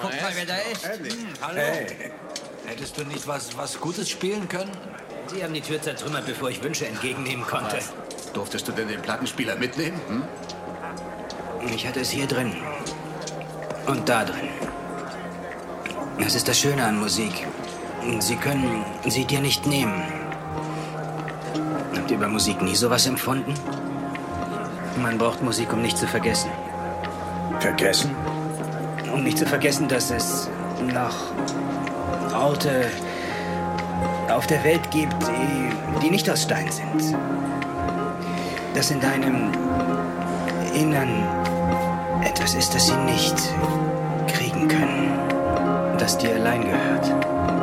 Guck mal, wer da ist. Hm, hallo. Hey. Hättest du nicht was, was Gutes spielen können? Sie haben die Tür zertrümmert, bevor ich Wünsche entgegennehmen konnte. Was? Durftest du denn den Plattenspieler mitnehmen? Hm? Ich hatte es hier drin. Und da drin. Das ist das Schöne an Musik. Sie können sie dir nicht nehmen. Habt ihr über Musik nie sowas empfunden? Man braucht Musik, um nicht zu vergessen. Vergessen? Um nicht zu vergessen, dass es noch Orte auf der Welt gibt, die, die nicht aus Stein sind. Dass in deinem Innern etwas ist, das sie nicht kriegen können, das dir allein gehört.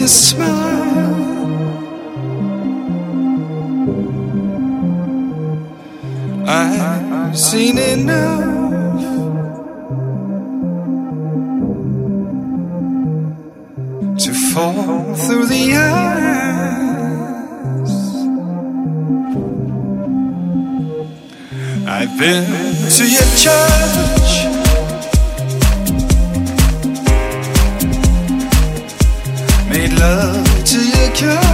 your smile. I've seen enough. To fall through the eyes. I've been to your child. you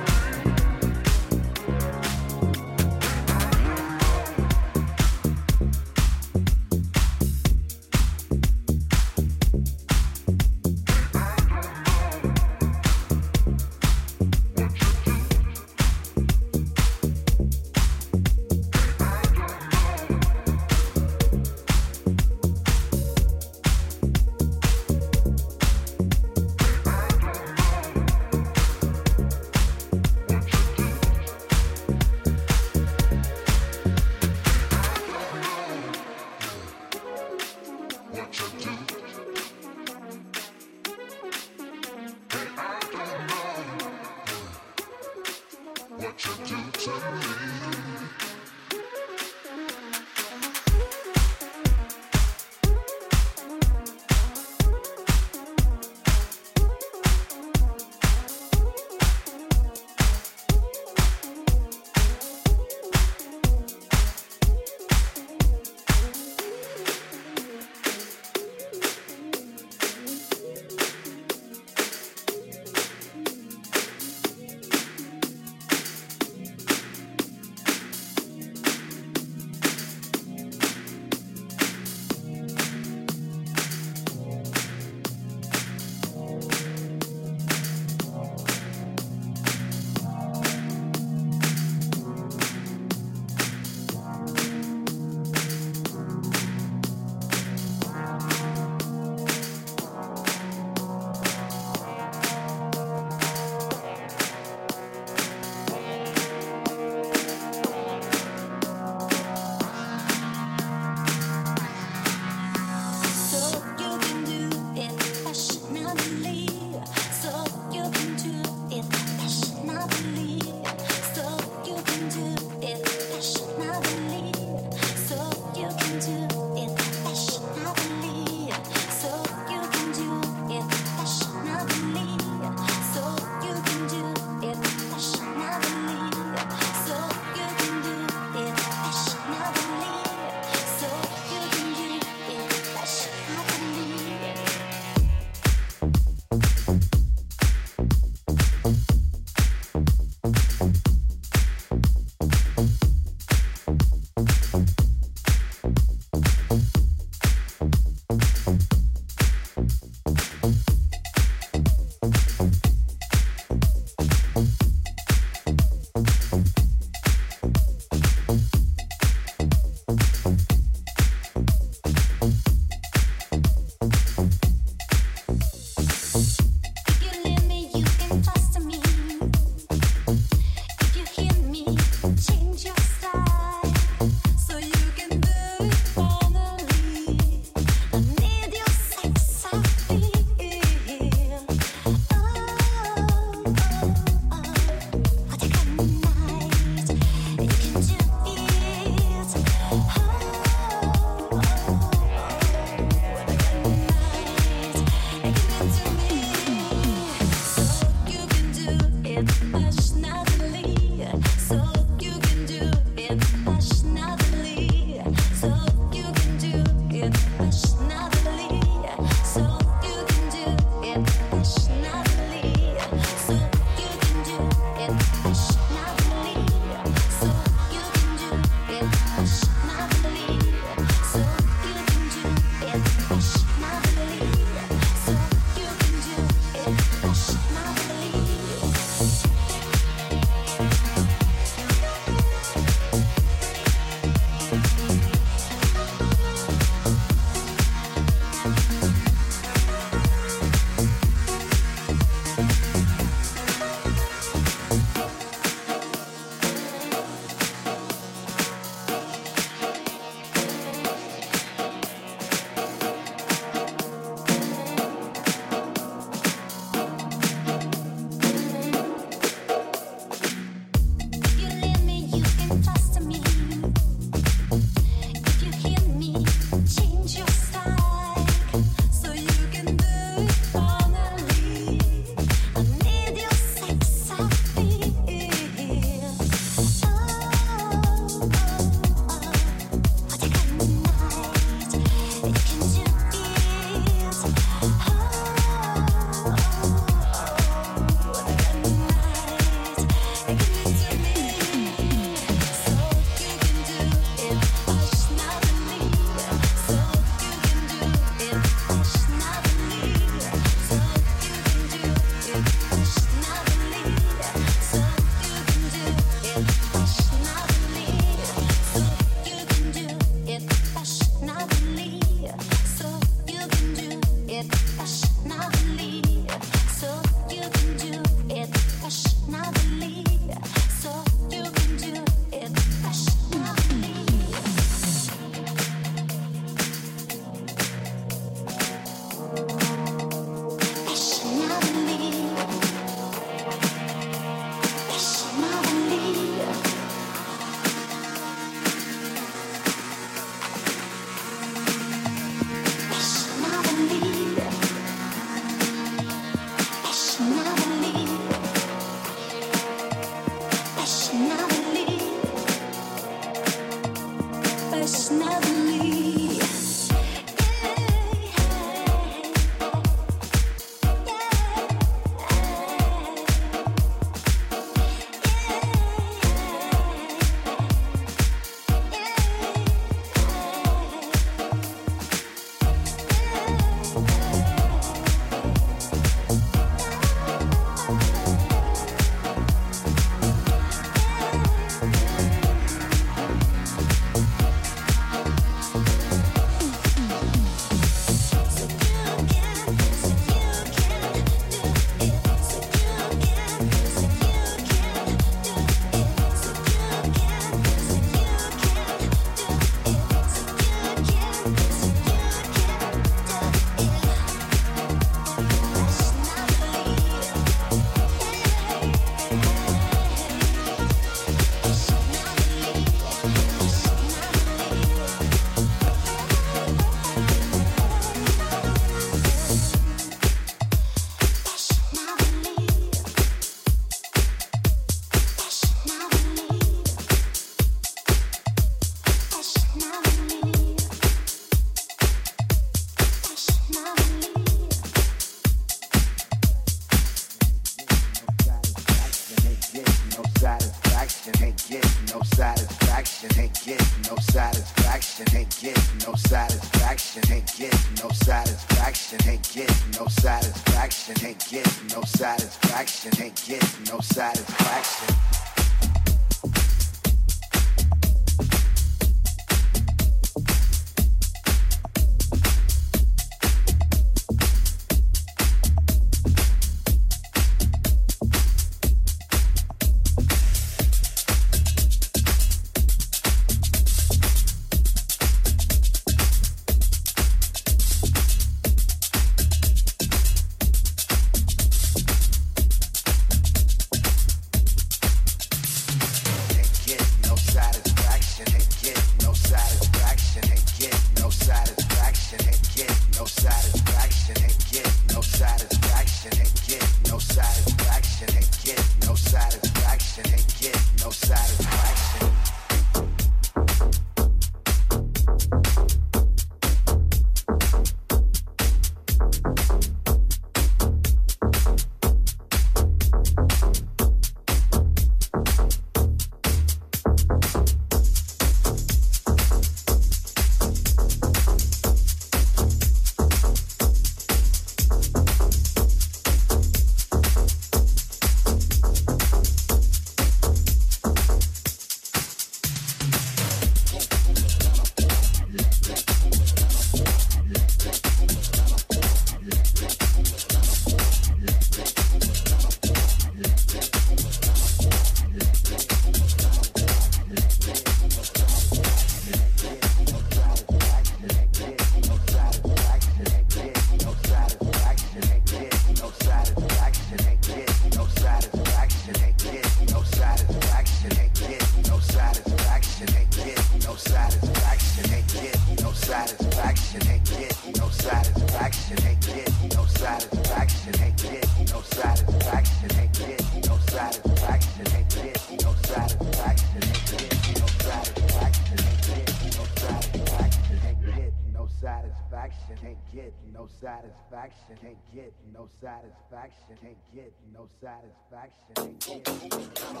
satisfaction. Can't get no satisfaction. Can't get no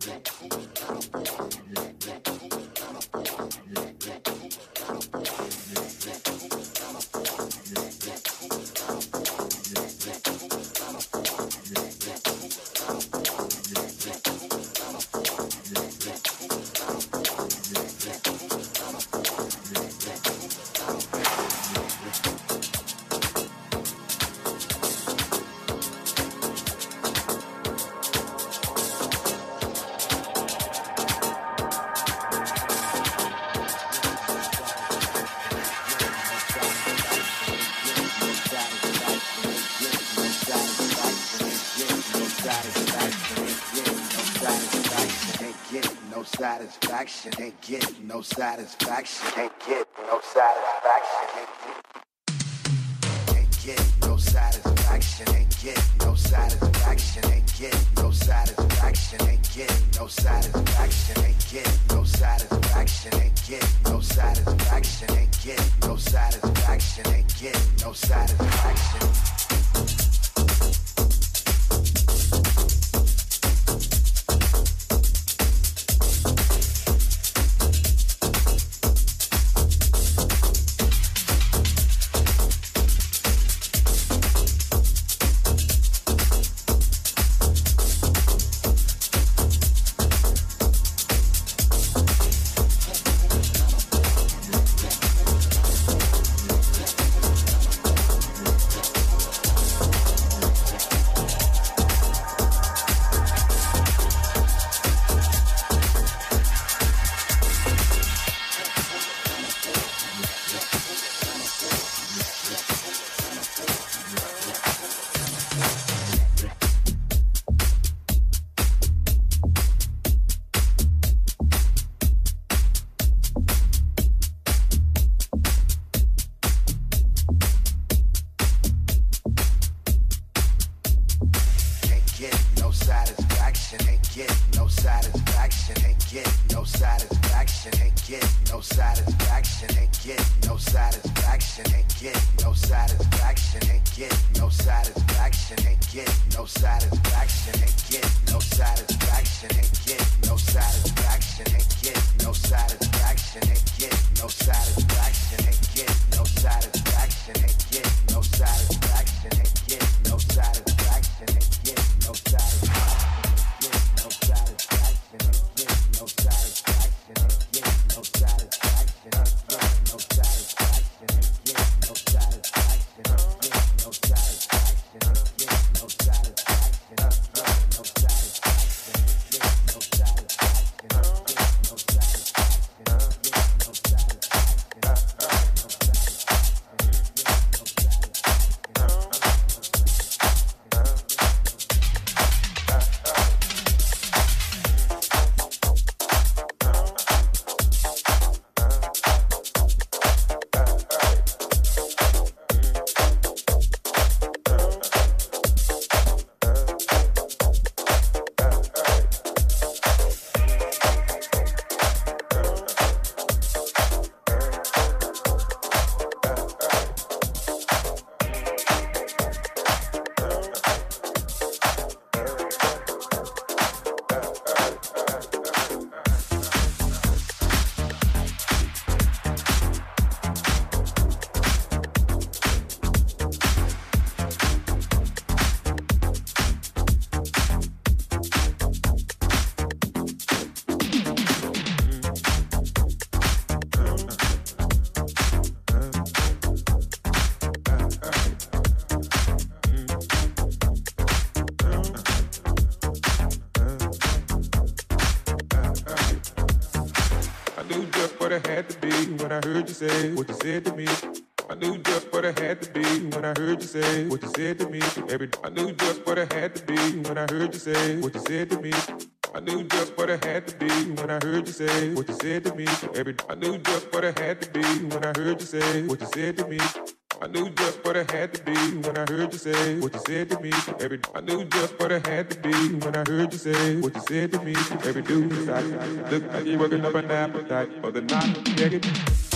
satisfaction. satisfaction. Can't get no satisfaction. Can't get no satisfaction. when I heard you say what you said to me. I knew just what I had to be when I heard you say what you said to me. Every I knew just what I had to be when I heard you say what you said to me. I knew just what I had to be when I heard you say what you said to me. Every I knew just what I had to be when I heard you say what you said to me. I knew just what I had to be when I heard you say what you said to me. Every I knew just what I had to be when I heard you say what you said to me. Every dude, I look like you working up an appetite for the night. Take it.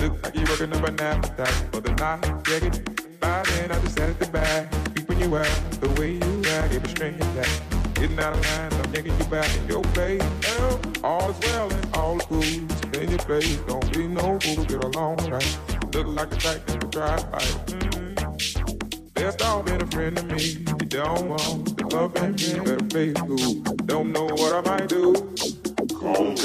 Look like you're working up an appetite for the night. Yeah, get by and I just sat at the back. Peeping you out, the way you act, every string is that. Getting out of line, I'm yanking you back in your face. Girl, all is well and all is cool. In your place, don't be no fool, get along right. Look like a type that would drive by. Mm-hmm. Best all been a friend to me. You don't want the love and me, better face cool. Don't know what I might do. Cold,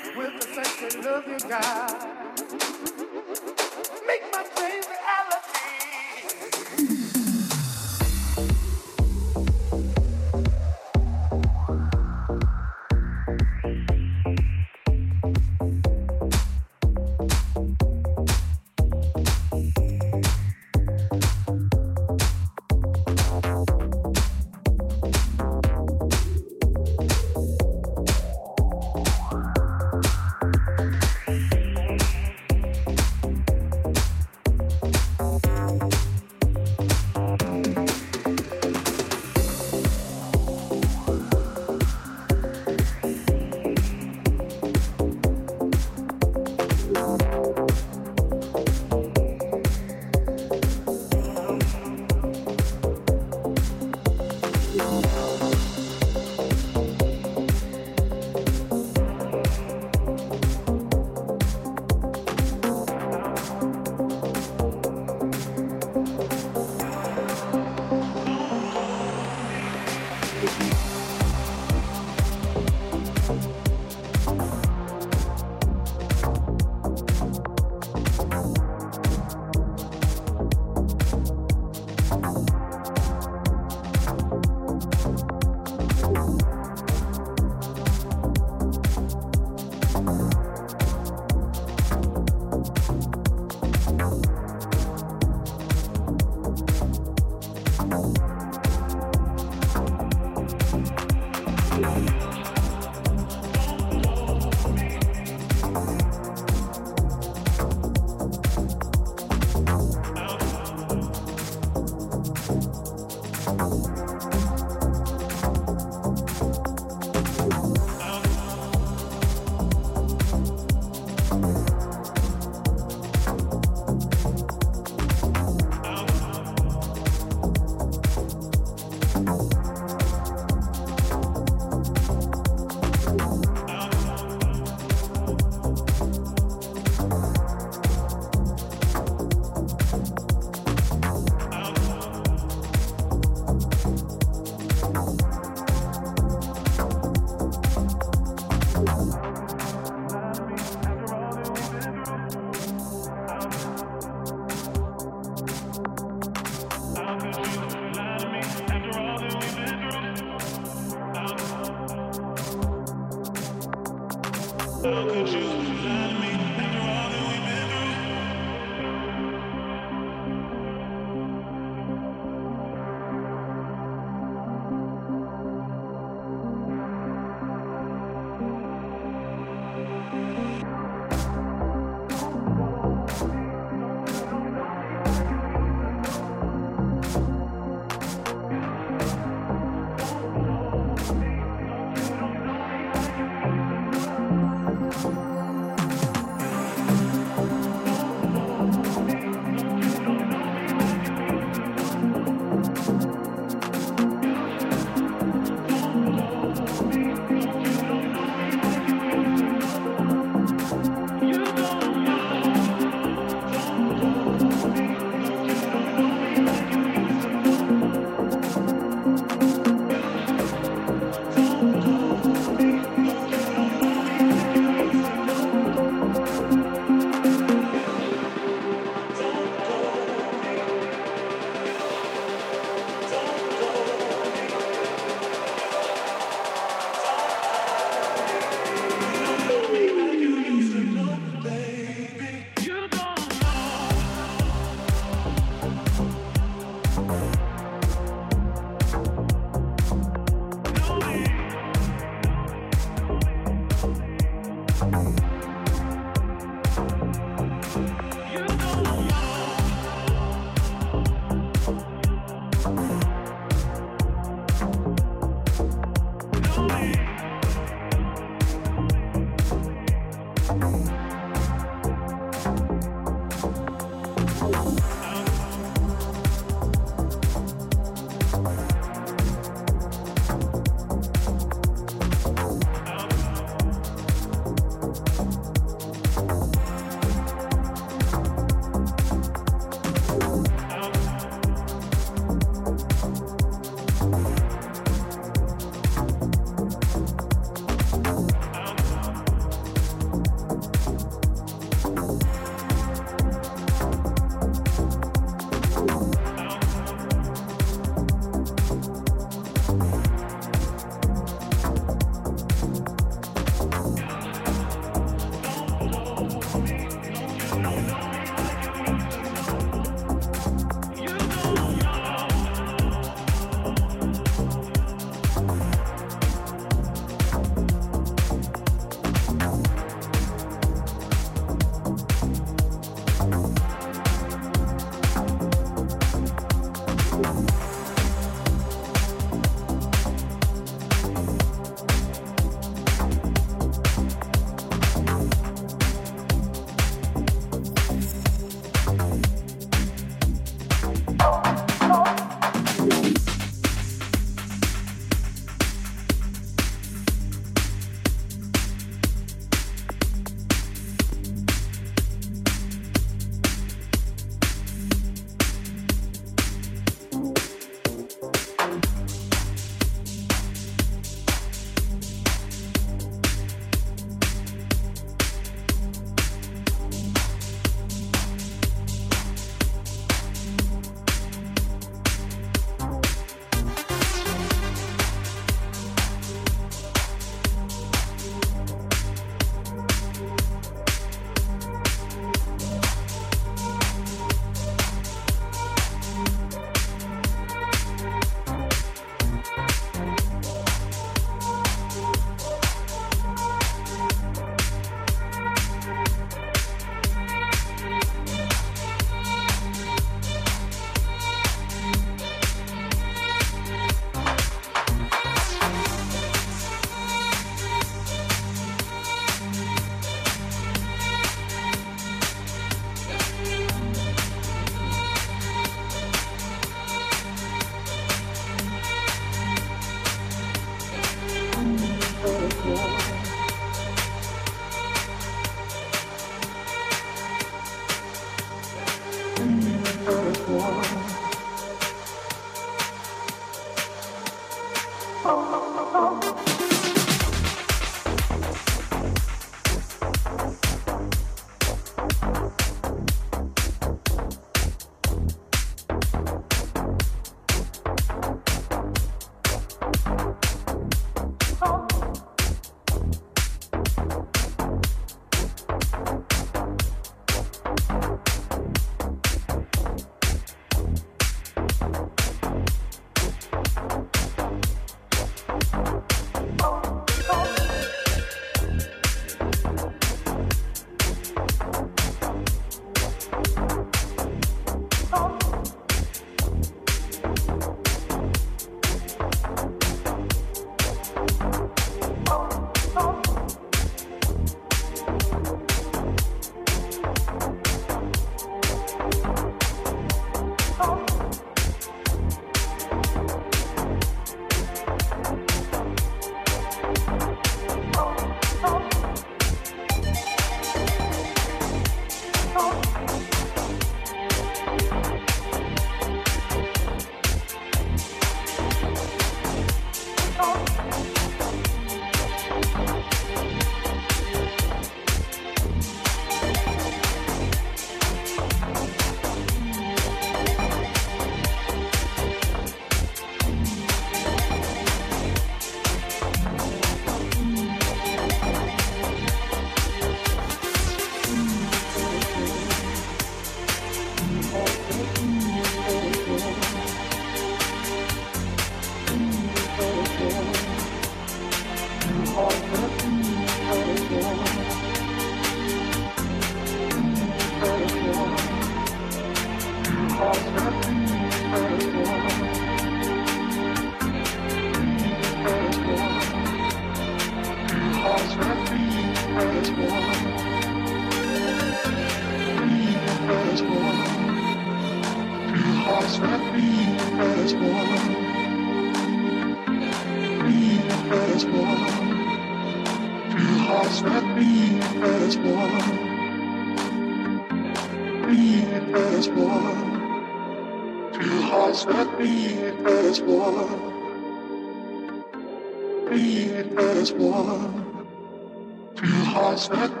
us, what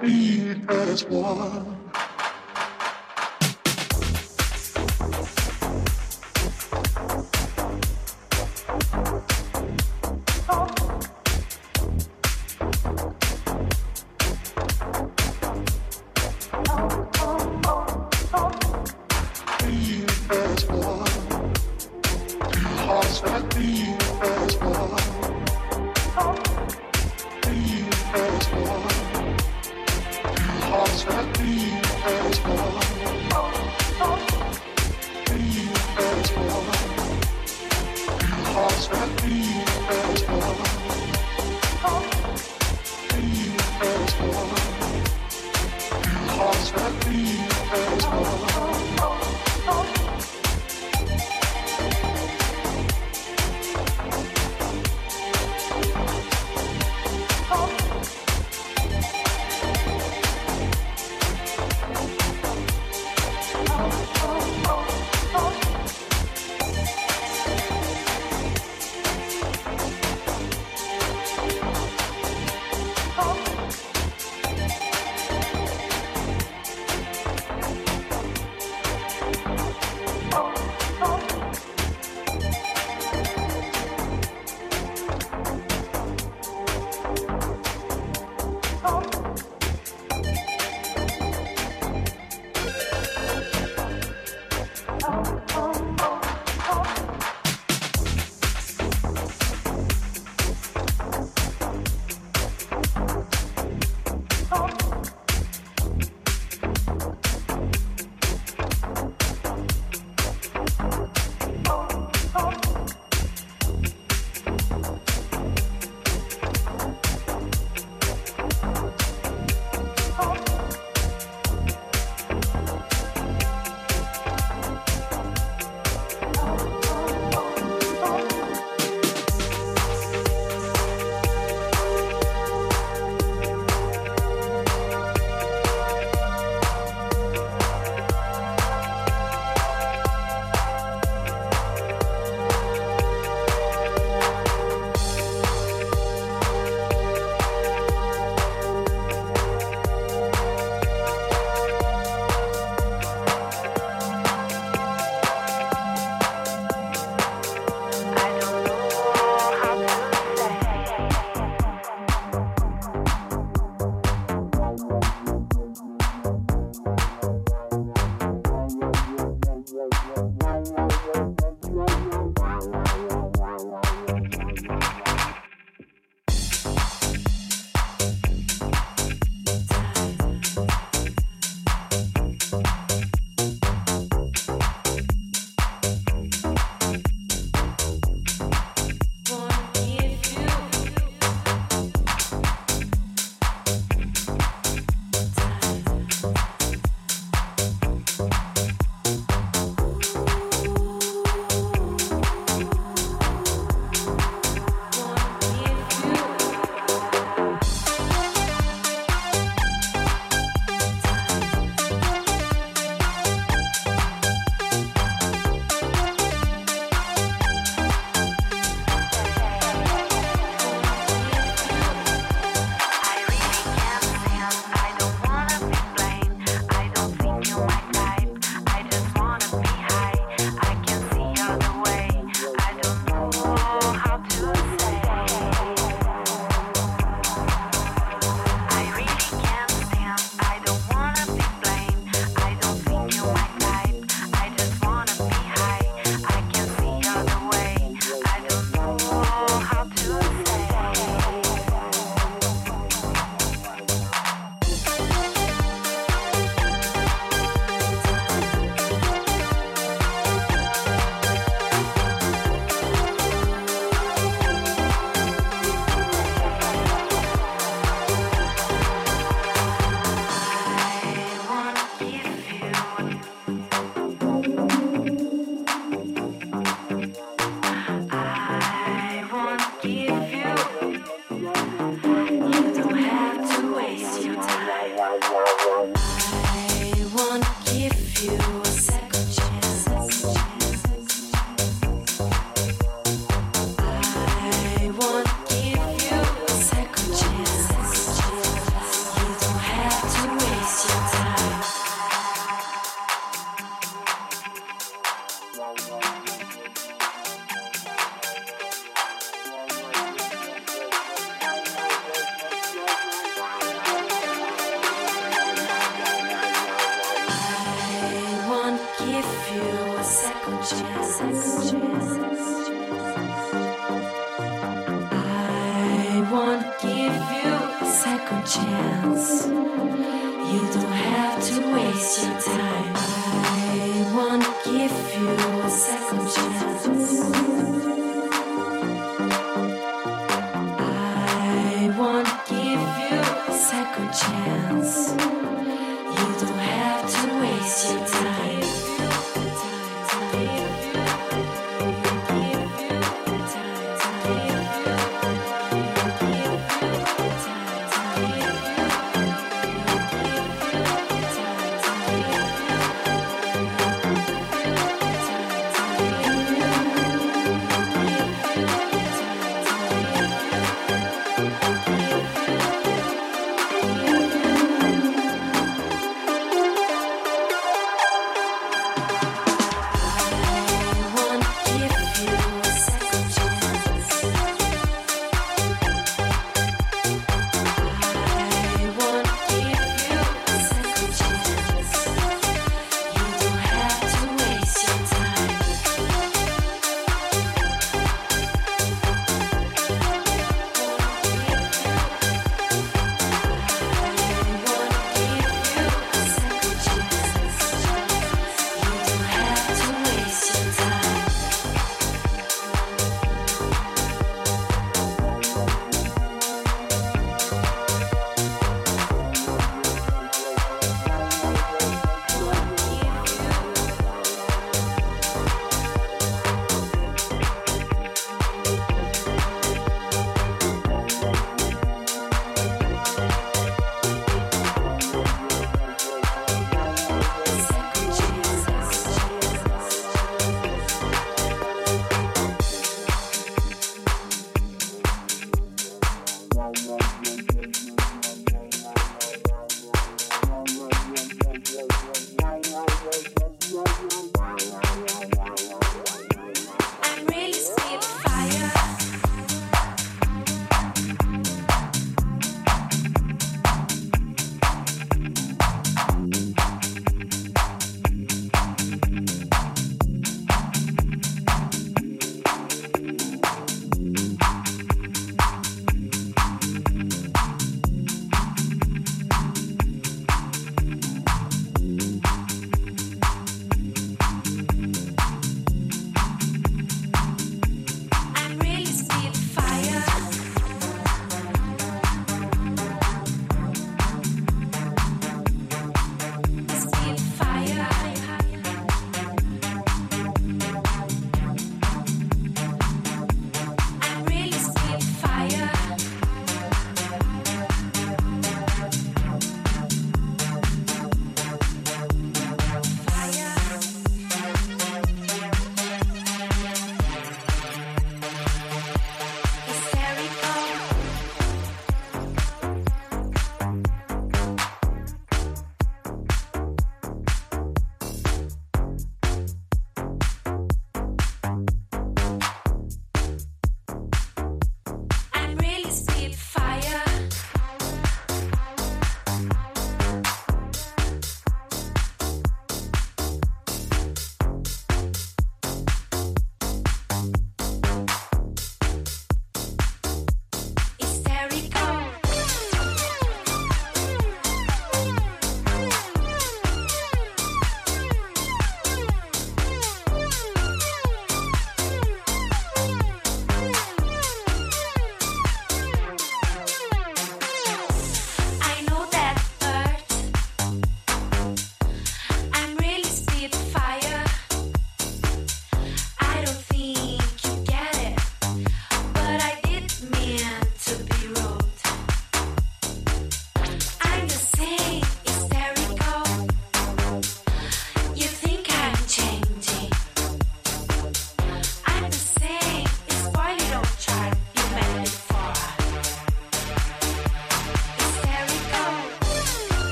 what?